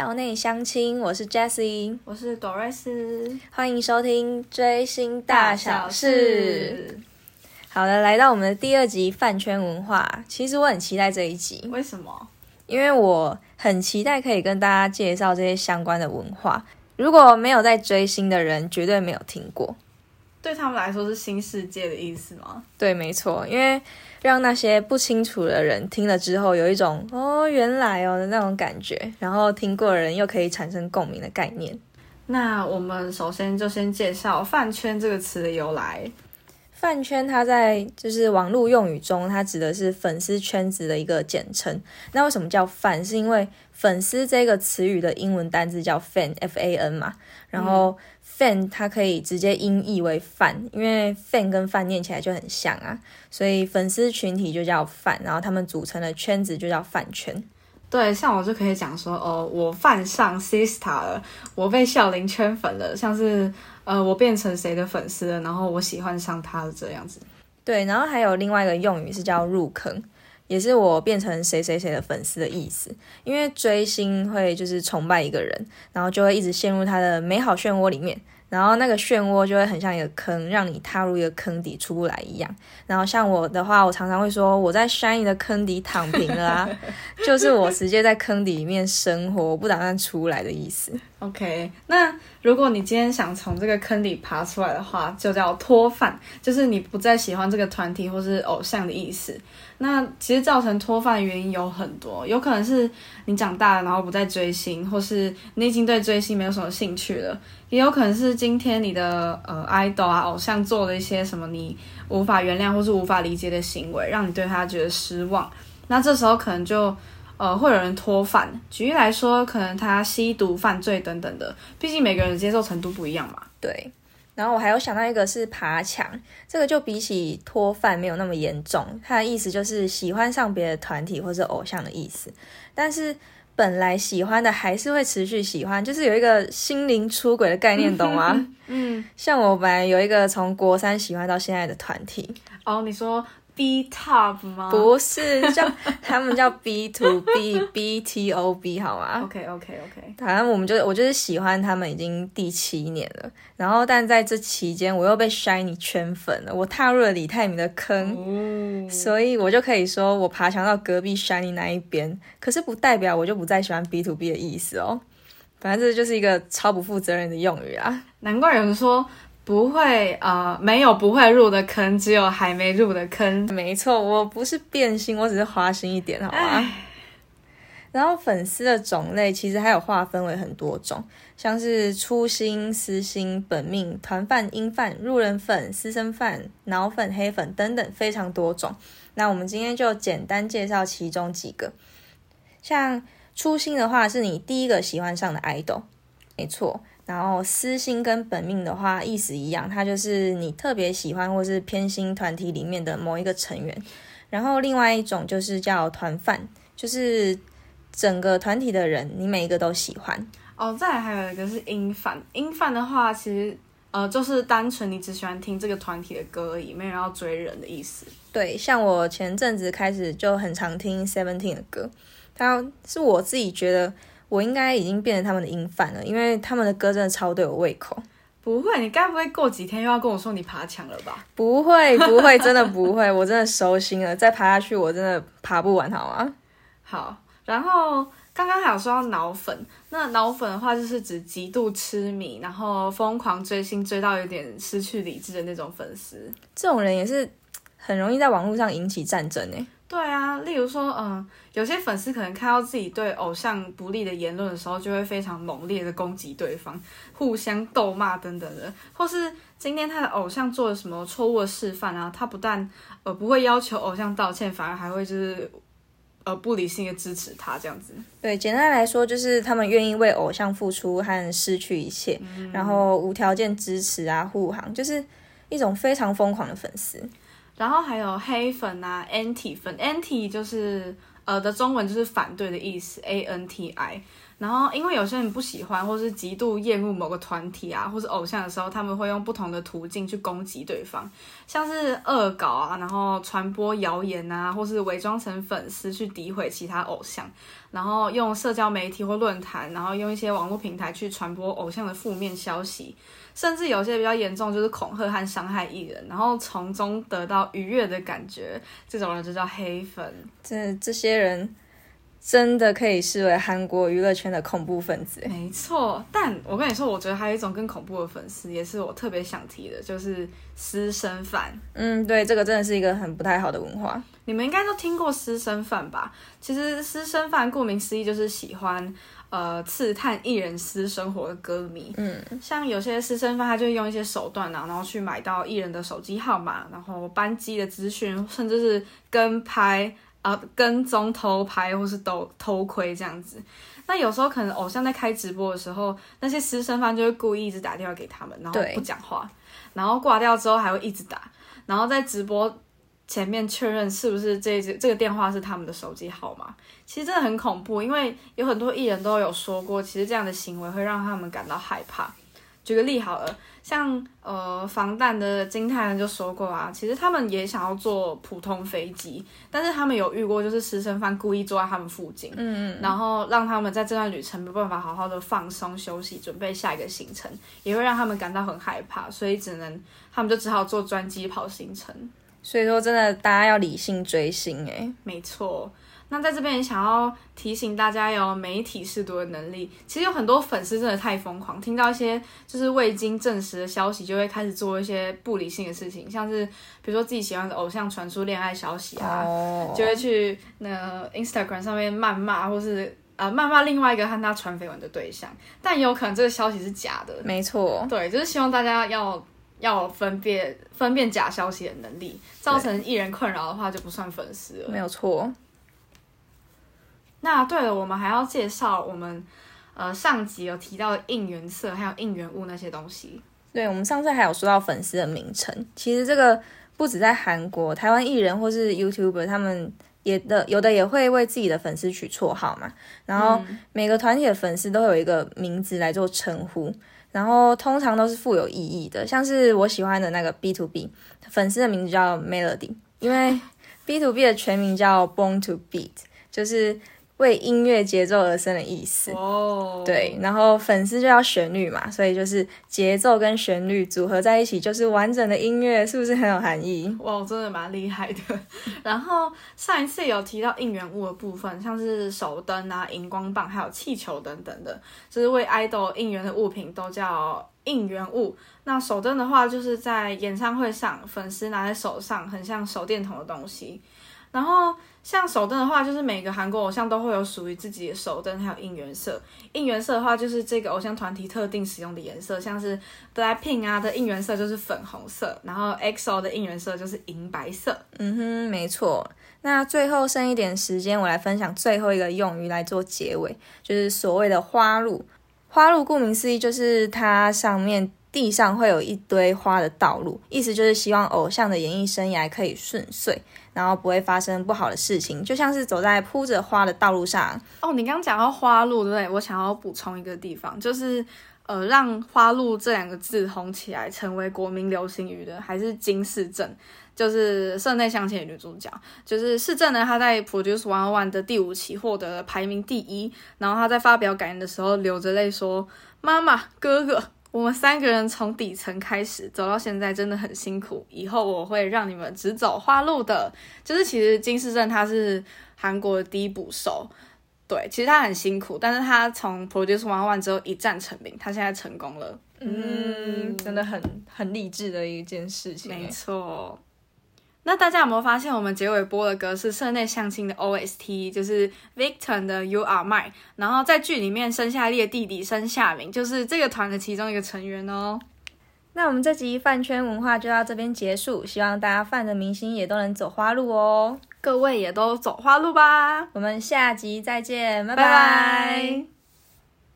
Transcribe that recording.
校内相亲，我是 Jessie，我是朵瑞斯，欢迎收听追星大小事。好的，来到我们的第二集饭圈文化，其实我很期待这一集，为什么？因为我很期待可以跟大家介绍这些相关的文化。如果没有在追星的人，绝对没有听过。对他们来说是新世界的意思吗？对，没错，因为让那些不清楚的人听了之后，有一种哦原来哦的那种感觉，然后听过的人又可以产生共鸣的概念。那我们首先就先介绍“饭圈”这个词的由来。饭圈它在就是网络用语中，它指的是粉丝圈子的一个简称。那为什么叫饭？是因为粉丝这个词语的英文单字叫 fan，f a n 嘛，然后。Fan 它可以直接音译为饭，因为 fan 跟饭念起来就很像啊，所以粉丝群体就叫饭，然后他们组成的圈子就叫饭圈。对，像我就可以讲说，哦，我饭上 sister 了，我被笑林圈粉了，像是呃，我变成谁的粉丝了，然后我喜欢上他了这样子。对，然后还有另外一个用语是叫入坑，也是我变成谁谁谁的粉丝的意思。因为追星会就是崇拜一个人，然后就会一直陷入他的美好漩涡里面。然后那个漩涡就会很像一个坑，让你踏入一个坑底出不来一样。然后像我的话，我常常会说我在 shiny 的坑底躺平了啊，就是我直接在坑底里面生活，我不打算出来的意思。OK，那如果你今天想从这个坑里爬出来的话，就叫脱饭，就是你不再喜欢这个团体或是偶像的意思。那其实造成脱饭的原因有很多，有可能是你长大了，然后不再追星，或是你已经对追星没有什么兴趣了，也有可能是今天你的呃 idol 啊偶像做了一些什么你无法原谅或是无法理解的行为，让你对他觉得失望。那这时候可能就呃会有人脱饭。举例来说，可能他吸毒、犯罪等等的，毕竟每个人接受程度不一样嘛。对。然后我还有想到一个是爬墙，这个就比起脱饭没有那么严重，它的意思就是喜欢上别的团体或者偶像的意思。但是本来喜欢的还是会持续喜欢，就是有一个心灵出轨的概念，懂吗？嗯，像我本来有一个从国三喜欢到现在的团体。哦，你说。B top 吗？不是，叫他们叫 B to B B T O B 好吗？OK OK OK。反正我们就我就是喜欢他们已经第七年了，然后但在这期间我又被 Shiny 圈粉了，我踏入了李泰明的坑，所以我就可以说我爬墙到隔壁 Shiny 那一边，可是不代表我就不再喜欢 B to B 的意思哦。反正这就是一个超不负责任的用语啊！难怪有人说。不会啊，没有不会入的坑，只有还没入的坑。没错，我不是变心，我只是花心一点，好吗？然后粉丝的种类其实还有划分为很多种，像是初心、私心、本命、团饭、音饭、路人粉、私生饭、脑粉、黑粉等等，非常多种。那我们今天就简单介绍其中几个。像初心的话，是你第一个喜欢上的 idol，没错。然后私心跟本命的话意思一样，它就是你特别喜欢或是偏心团体里面的某一个成员。然后另外一种就是叫团饭，就是整个团体的人，你每一个都喜欢。哦，再来还有一个是音饭，音饭的话其实呃就是单纯你只喜欢听这个团体的歌而已，没有要追人的意思。对，像我前阵子开始就很常听 Seventeen 的歌，它是我自己觉得。我应该已经变成他们的音范了，因为他们的歌真的超对我胃口。不会，你该不会过几天又要跟我说你爬墙了吧？不会，不会，真的不会，我真的收心了。再爬下去，我真的爬不完，好吗？好。然后刚刚还有说到脑粉，那脑粉的话就是指极度痴迷，然后疯狂追星，追到有点失去理智的那种粉丝。这种人也是很容易在网络上引起战争诶。对啊，例如说，嗯，有些粉丝可能看到自己对偶像不利的言论的时候，就会非常猛烈的攻击对方，互相斗骂等等的，或是今天他的偶像做了什么错误的示范啊，他不但呃不会要求偶像道歉，反而还会就是呃不理性的支持他这样子。对，简单来说就是他们愿意为偶像付出和失去一切，然后无条件支持啊护航，就是一种非常疯狂的粉丝。然后还有黑粉啊，anti 粉，anti 就是呃的中文就是反对的意思，a n t i。然后因为有些人不喜欢或是极度厌恶某个团体啊，或是偶像的时候，他们会用不同的途径去攻击对方，像是恶搞啊，然后传播谣言啊，或是伪装成粉丝去诋毁其他偶像。然后用社交媒体或论坛，然后用一些网络平台去传播偶像的负面消息，甚至有些比较严重就是恐吓和伤害艺人，然后从中得到愉悦的感觉，这种人就叫黑粉。这这些人。真的可以视为韩国娱乐圈的恐怖分子。没错，但我跟你说，我觉得还有一种更恐怖的粉丝，也是我特别想提的，就是私生饭。嗯，对，这个真的是一个很不太好的文化。你们应该都听过私生饭吧？其实私生饭顾名思义就是喜欢呃刺探艺人私生活的歌迷。嗯，像有些私生饭，他就用一些手段啊，然后去买到艺人的手机号码，然后班机的资讯，甚至是跟拍。啊，跟踪偷拍或是偷偷窥这样子，那有时候可能偶像在开直播的时候，那些私生饭就会故意一直打电话给他们，然后不讲话，然后挂掉之后还会一直打，然后在直播前面确认是不是这这这个电话是他们的手机号码。其实真的很恐怖，因为有很多艺人都有说过，其实这样的行为会让他们感到害怕。举个例好了，像呃防弹的金泰人就说过啊，其实他们也想要坐普通飞机，但是他们有遇过就是师生饭故意坐在他们附近，嗯嗯，然后让他们在这段旅程没办法好好的放松休息，准备下一个行程，也会让他们感到很害怕，所以只能他们就只好坐专机跑行程。所以说真的大家要理性追星诶，没错。那在这边也想要提醒大家，有媒体识读的能力。其实有很多粉丝真的太疯狂，听到一些就是未经证实的消息，就会开始做一些不理性的事情，像是比如说自己喜欢的偶像传出恋爱消息啊，就会去那 Instagram 上面谩骂，或是啊谩骂另外一个和他传绯闻的对象，但也有可能这个消息是假的。没错，对，就是希望大家要要分辨分辨假消息的能力，造成艺人困扰的话就不算粉丝了。没有错。那对了，我们还要介绍我们呃上集有提到的应援色还有应援物那些东西。对，我们上次还有说到粉丝的名称，其实这个不止在韩国，台湾艺人或是 YouTuber 他们也的有的也会为自己的粉丝取绰号嘛。然后每个团体的粉丝都有一个名字来做称呼，然后通常都是富有意义的。像是我喜欢的那个 B to B 粉丝的名字叫 Melody，因为 B to B 的全名叫 Born to Beat，就是。为音乐节奏而生的意思，哦，对，然后粉丝就要旋律嘛，所以就是节奏跟旋律组合在一起就是完整的音乐，是不是很有含义？哇，真的蛮厉害的。然后上一次有提到应援物的部分，像是手灯啊、荧光棒，还有气球等等的，就是为爱豆应援的物品都叫应援物。那手灯的话，就是在演唱会上粉丝拿在手上，很像手电筒的东西。然后像手灯的话，就是每个韩国偶像都会有属于自己的手灯，还有应援色。应援色的话，就是这个偶像团体特定使用的颜色，像是 BLACKPINK 啊的应援色就是粉红色，然后 EXO 的应援色就是银白色。嗯哼，没错。那最后剩一点时间，我来分享最后一个用语来做结尾，就是所谓的花路。花路顾名思义，就是它上面地上会有一堆花的道路，意思就是希望偶像的演艺生涯可以顺遂。然后不会发生不好的事情，就像是走在铺着花的道路上。哦，你刚刚讲到花路，对不对？我想要补充一个地方，就是呃，让花路这两个字红起来，成为国民流行语的，还是金世正，就是社内相亲女主角。就是世正呢，她在 Produce One One 的第五期获得了排名第一，然后她在发表感言的时候流着泪说：“妈妈，哥哥。”我们三个人从底层开始走到现在，真的很辛苦。以后我会让你们只走花路的。就是其实金世正他是韩国的第一捕手，对，其实他很辛苦，但是他从 Produce One One 之后一战成名，他现在成功了。嗯，真的很很励志的一件事情。没错。那大家有没有发现，我们结尾播的歌是社内相亲的 OST，就是 Victor 的 You Are Mine，然后在剧里面生下列弟弟生下明，就是这个团的其中一个成员哦。那我们这集饭圈文化就到这边结束，希望大家饭的明星也都能走花路哦，各位也都走花路吧。我们下集再见，拜拜。